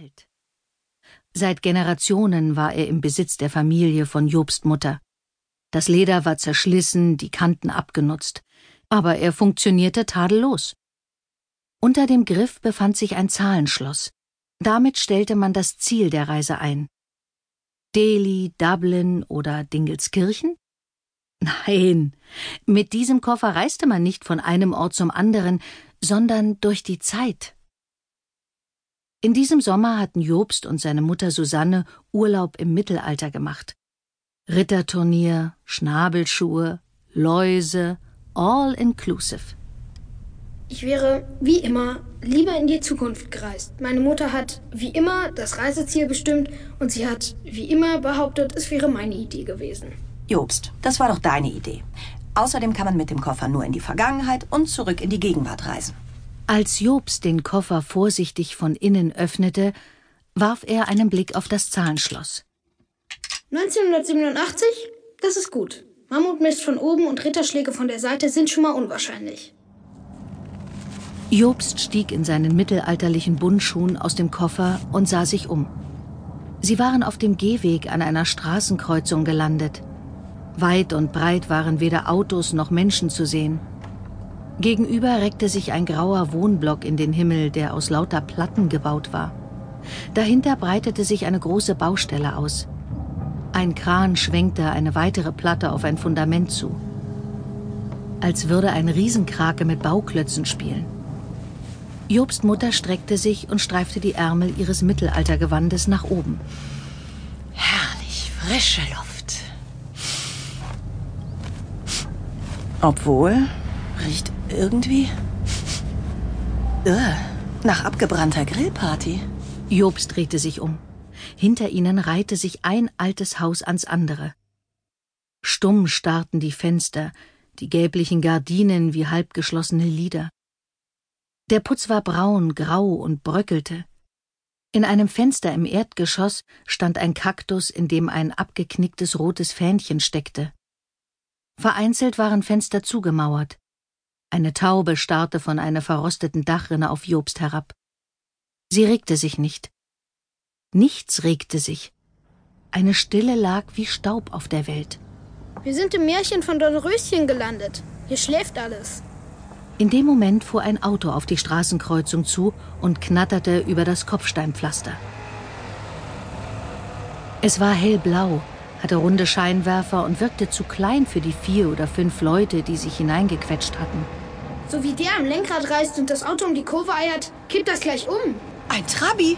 alt. Seit Generationen war er im Besitz der Familie von Jobst Mutter. Das Leder war zerschlissen, die Kanten abgenutzt, aber er funktionierte tadellos. Unter dem Griff befand sich ein Zahlenschloss. Damit stellte man das Ziel der Reise ein. Delhi, Dublin oder Dingelskirchen? Nein, mit diesem Koffer reiste man nicht von einem Ort zum anderen, sondern durch die Zeit. In diesem Sommer hatten Jobst und seine Mutter Susanne Urlaub im Mittelalter gemacht. Ritterturnier, Schnabelschuhe, Läuse, all inclusive. Ich wäre, wie immer, lieber in die Zukunft gereist. Meine Mutter hat, wie immer, das Reiseziel bestimmt und sie hat, wie immer, behauptet, es wäre meine Idee gewesen. Jobst, das war doch deine Idee. Außerdem kann man mit dem Koffer nur in die Vergangenheit und zurück in die Gegenwart reisen. Als Jobst den Koffer vorsichtig von innen öffnete, warf er einen Blick auf das Zahlenschloss. 1987? Das ist gut. Mammutmist von oben und Ritterschläge von der Seite sind schon mal unwahrscheinlich. Jobst stieg in seinen mittelalterlichen Bundschuhen aus dem Koffer und sah sich um. Sie waren auf dem Gehweg an einer Straßenkreuzung gelandet. Weit und breit waren weder Autos noch Menschen zu sehen. Gegenüber reckte sich ein grauer Wohnblock in den Himmel, der aus lauter Platten gebaut war. Dahinter breitete sich eine große Baustelle aus. Ein Kran schwenkte eine weitere Platte auf ein Fundament zu. Als würde ein Riesenkrake mit Bauklötzen spielen. Jobst Mutter streckte sich und streifte die Ärmel ihres Mittelaltergewandes nach oben. Herrlich, frische Luft. Obwohl, riecht irgendwie. Ugh, nach abgebrannter Grillparty. Jobst drehte sich um. Hinter ihnen reihte sich ein altes Haus ans andere. Stumm starrten die Fenster, die gelblichen Gardinen wie halbgeschlossene Lider. Der Putz war braun, grau und bröckelte. In einem Fenster im Erdgeschoss stand ein Kaktus, in dem ein abgeknicktes rotes Fähnchen steckte. Vereinzelt waren Fenster zugemauert. Eine Taube starrte von einer verrosteten Dachrinne auf Jobst herab. Sie regte sich nicht. Nichts regte sich. Eine Stille lag wie Staub auf der Welt. Wir sind im Märchen von Dornröschen gelandet. Hier schläft alles. In dem Moment fuhr ein Auto auf die Straßenkreuzung zu und knatterte über das Kopfsteinpflaster. Es war hellblau, hatte runde Scheinwerfer und wirkte zu klein für die vier oder fünf Leute, die sich hineingequetscht hatten. So wie der am Lenkrad reißt und das Auto um die Kurve eiert, kippt das gleich um. Ein Trabi?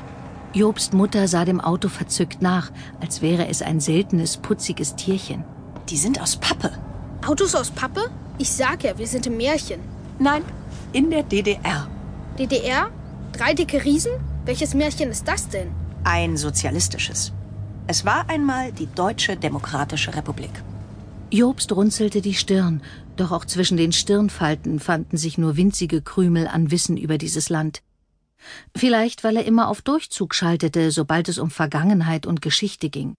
Jobst Mutter sah dem Auto verzückt nach, als wäre es ein seltenes, putziges Tierchen. Die sind aus Pappe. Autos aus Pappe? Ich sag ja, wir sind im Märchen. Nein, in der DDR. DDR? Drei dicke Riesen? Welches Märchen ist das denn? Ein sozialistisches. Es war einmal die Deutsche Demokratische Republik. Jobst runzelte die Stirn, doch auch zwischen den Stirnfalten fanden sich nur winzige Krümel an Wissen über dieses Land. Vielleicht, weil er immer auf Durchzug schaltete, sobald es um Vergangenheit und Geschichte ging.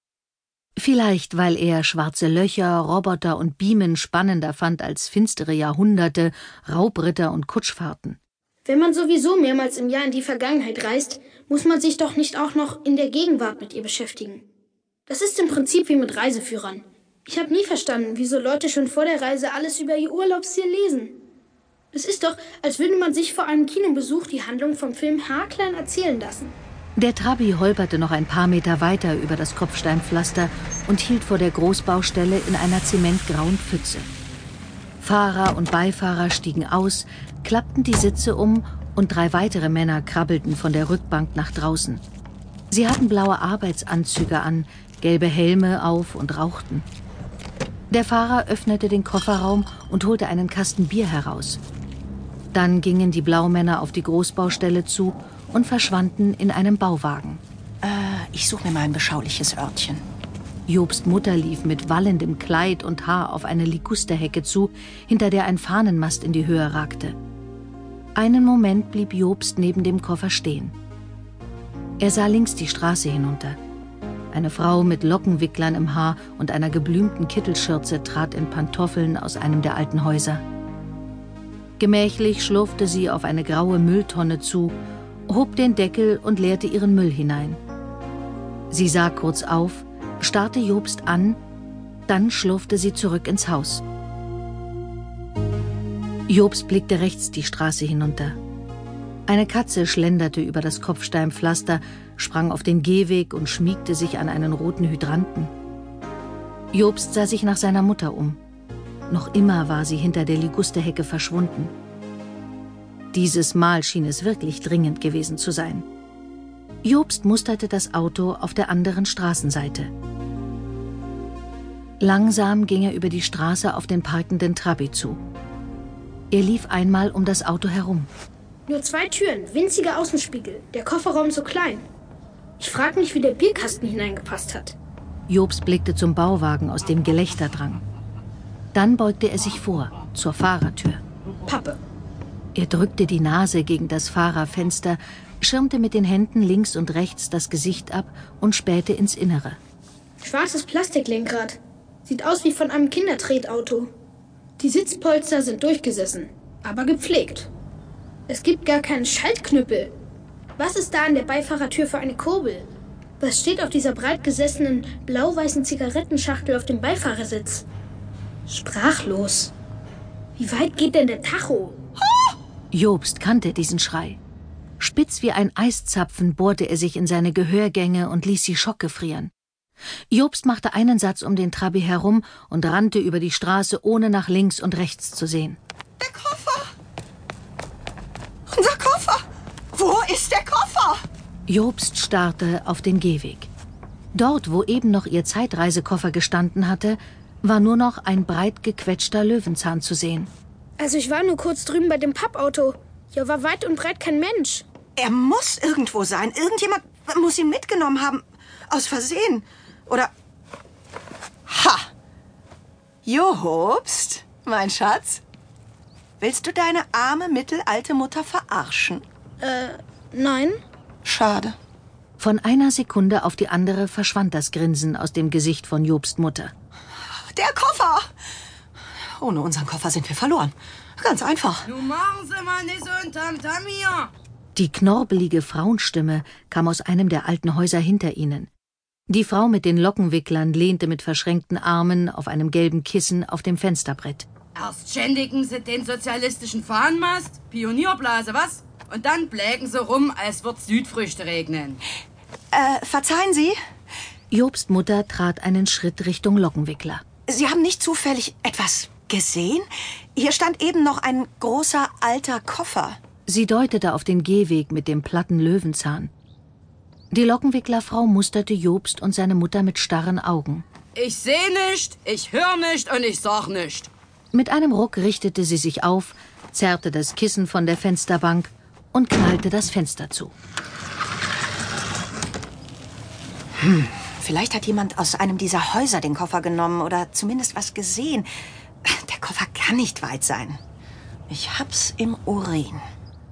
Vielleicht, weil er schwarze Löcher, Roboter und Beamen spannender fand als finstere Jahrhunderte, Raubritter und Kutschfahrten. Wenn man sowieso mehrmals im Jahr in die Vergangenheit reist, muss man sich doch nicht auch noch in der Gegenwart mit ihr beschäftigen. Das ist im Prinzip wie mit Reiseführern. Ich habe nie verstanden, wieso Leute schon vor der Reise alles über ihr Urlaubsziel lesen. Es ist doch, als würde man sich vor einem Kinobesuch die Handlung vom Film haarklein erzählen lassen. Der Trabi holperte noch ein paar Meter weiter über das Kopfsteinpflaster und hielt vor der Großbaustelle in einer zementgrauen Pfütze. Fahrer und Beifahrer stiegen aus, klappten die Sitze um und drei weitere Männer krabbelten von der Rückbank nach draußen. Sie hatten blaue Arbeitsanzüge an, gelbe Helme auf und rauchten. Der Fahrer öffnete den Kofferraum und holte einen Kasten Bier heraus. Dann gingen die Blaumänner auf die Großbaustelle zu und verschwanden in einem Bauwagen. Äh, ich suche mir mal ein beschauliches Örtchen. Jobst Mutter lief mit wallendem Kleid und Haar auf eine Ligusterhecke zu, hinter der ein Fahnenmast in die Höhe ragte. Einen Moment blieb Jobst neben dem Koffer stehen. Er sah links die Straße hinunter. Eine Frau mit Lockenwicklern im Haar und einer geblümten Kittelschürze trat in Pantoffeln aus einem der alten Häuser. Gemächlich schlurfte sie auf eine graue Mülltonne zu, hob den Deckel und leerte ihren Müll hinein. Sie sah kurz auf, starrte Jobst an, dann schlurfte sie zurück ins Haus. Jobst blickte rechts die Straße hinunter. Eine Katze schlenderte über das Kopfsteinpflaster, sprang auf den Gehweg und schmiegte sich an einen roten Hydranten. Jobst sah sich nach seiner Mutter um. Noch immer war sie hinter der Ligusterhecke verschwunden. Dieses Mal schien es wirklich dringend gewesen zu sein. Jobst musterte das Auto auf der anderen Straßenseite. Langsam ging er über die Straße auf den parkenden Trabi zu. Er lief einmal um das Auto herum. Nur zwei Türen, winzige Außenspiegel, der Kofferraum so klein. Ich frage mich, wie der Bierkasten hineingepasst hat. Jobs blickte zum Bauwagen, aus dem Gelächter drang. Dann beugte er sich vor, zur Fahrertür. Pappe. Er drückte die Nase gegen das Fahrerfenster, schirmte mit den Händen links und rechts das Gesicht ab und spähte ins Innere. Schwarzes Plastiklenkrad. Sieht aus wie von einem Kindertretauto. Die Sitzpolster sind durchgesessen, aber gepflegt. Es gibt gar keinen Schaltknüppel. Was ist da an der Beifahrertür für eine Kurbel? Was steht auf dieser breit gesessenen blau-weißen Zigarettenschachtel auf dem Beifahrersitz? Sprachlos. Wie weit geht denn der Tacho? Jobst kannte diesen Schrei. Spitz wie ein Eiszapfen bohrte er sich in seine Gehörgänge und ließ sie schockgefrieren. Jobst machte einen Satz um den Trabi herum und rannte über die Straße, ohne nach links und rechts zu sehen. Der Koffer! Unser Koffer! Wo ist der Koffer? Jobst starrte auf den Gehweg. Dort, wo eben noch ihr Zeitreisekoffer gestanden hatte, war nur noch ein breit gequetschter Löwenzahn zu sehen. Also ich war nur kurz drüben bei dem Pappauto. Hier war weit und breit kein Mensch. Er muss irgendwo sein. Irgendjemand muss ihn mitgenommen haben. Aus Versehen. Oder. Ha! Jobst, mein Schatz. Willst du deine arme mittelalte Mutter verarschen? Äh, nein. Schade. Von einer Sekunde auf die andere verschwand das Grinsen aus dem Gesicht von Jobst Mutter. Der Koffer! Ohne unseren Koffer sind wir verloren. Ganz einfach. Nun machen Sie mal nicht so ein Tamtam hier. Die knorbelige Frauenstimme kam aus einem der alten Häuser hinter ihnen. Die Frau mit den Lockenwicklern lehnte mit verschränkten Armen auf einem gelben Kissen auf dem Fensterbrett. Erst schändigen Sie den sozialistischen Fahnenmast, Pionierblase, was? Und dann blägen Sie rum, als würd Südfrüchte regnen. Äh, verzeihen Sie, Jobst Mutter trat einen Schritt Richtung Lockenwickler. Sie haben nicht zufällig etwas gesehen? Hier stand eben noch ein großer alter Koffer. Sie deutete auf den Gehweg mit dem platten Löwenzahn. Die Lockenwicklerfrau musterte Jobst und seine Mutter mit starren Augen. Ich seh nicht, ich hör nicht und ich sag nicht. Mit einem Ruck richtete sie sich auf, zerrte das Kissen von der Fensterbank und knallte das Fenster zu. Vielleicht hat jemand aus einem dieser Häuser den Koffer genommen oder zumindest was gesehen. Der Koffer kann nicht weit sein. Ich hab's im Urin.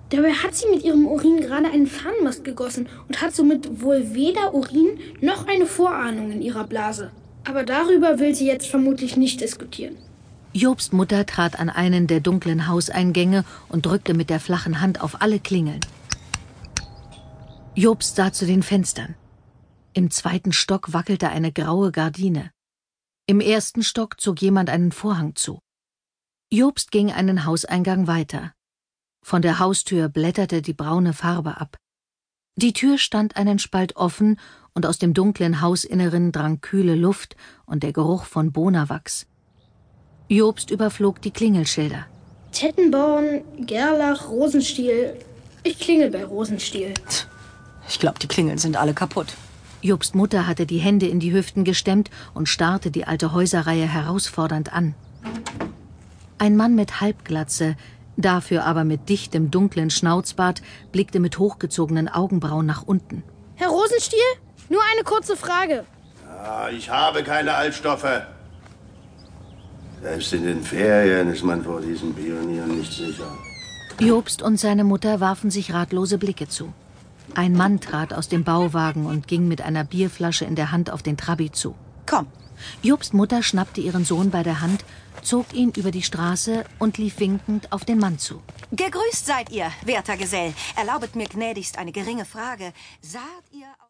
Dabei hat sie mit ihrem Urin gerade einen Fahnenmast gegossen und hat somit wohl weder Urin noch eine Vorahnung in ihrer Blase. Aber darüber will sie jetzt vermutlich nicht diskutieren. Jobst Mutter trat an einen der dunklen Hauseingänge und drückte mit der flachen Hand auf alle Klingeln. Jobst sah zu den Fenstern. Im zweiten Stock wackelte eine graue Gardine. Im ersten Stock zog jemand einen Vorhang zu. Jobst ging einen Hauseingang weiter. Von der Haustür blätterte die braune Farbe ab. Die Tür stand einen Spalt offen und aus dem dunklen Hausinneren drang kühle Luft und der Geruch von Bonawachs. Jobst überflog die Klingelschilder. Tettenborn, Gerlach, Rosenstiel. Ich klingel bei Rosenstiel. Ich glaube, die Klingeln sind alle kaputt. Jobst Mutter hatte die Hände in die Hüften gestemmt und starrte die alte Häuserreihe herausfordernd an. Ein Mann mit Halbglatze, dafür aber mit dichtem, dunklen Schnauzbart, blickte mit hochgezogenen Augenbrauen nach unten. Herr Rosenstiel, nur eine kurze Frage. Ah, ich habe keine Altstoffe. Selbst in den Ferien ist man vor diesen Pionieren nicht sicher. Jobst und seine Mutter warfen sich ratlose Blicke zu. Ein Mann trat aus dem Bauwagen und ging mit einer Bierflasche in der Hand auf den Trabi zu. Komm, Jobst Mutter schnappte ihren Sohn bei der Hand, zog ihn über die Straße und lief winkend auf den Mann zu. Gegrüßt seid ihr, werter Gesell. Erlaubet mir gnädigst eine geringe Frage. Saht ihr...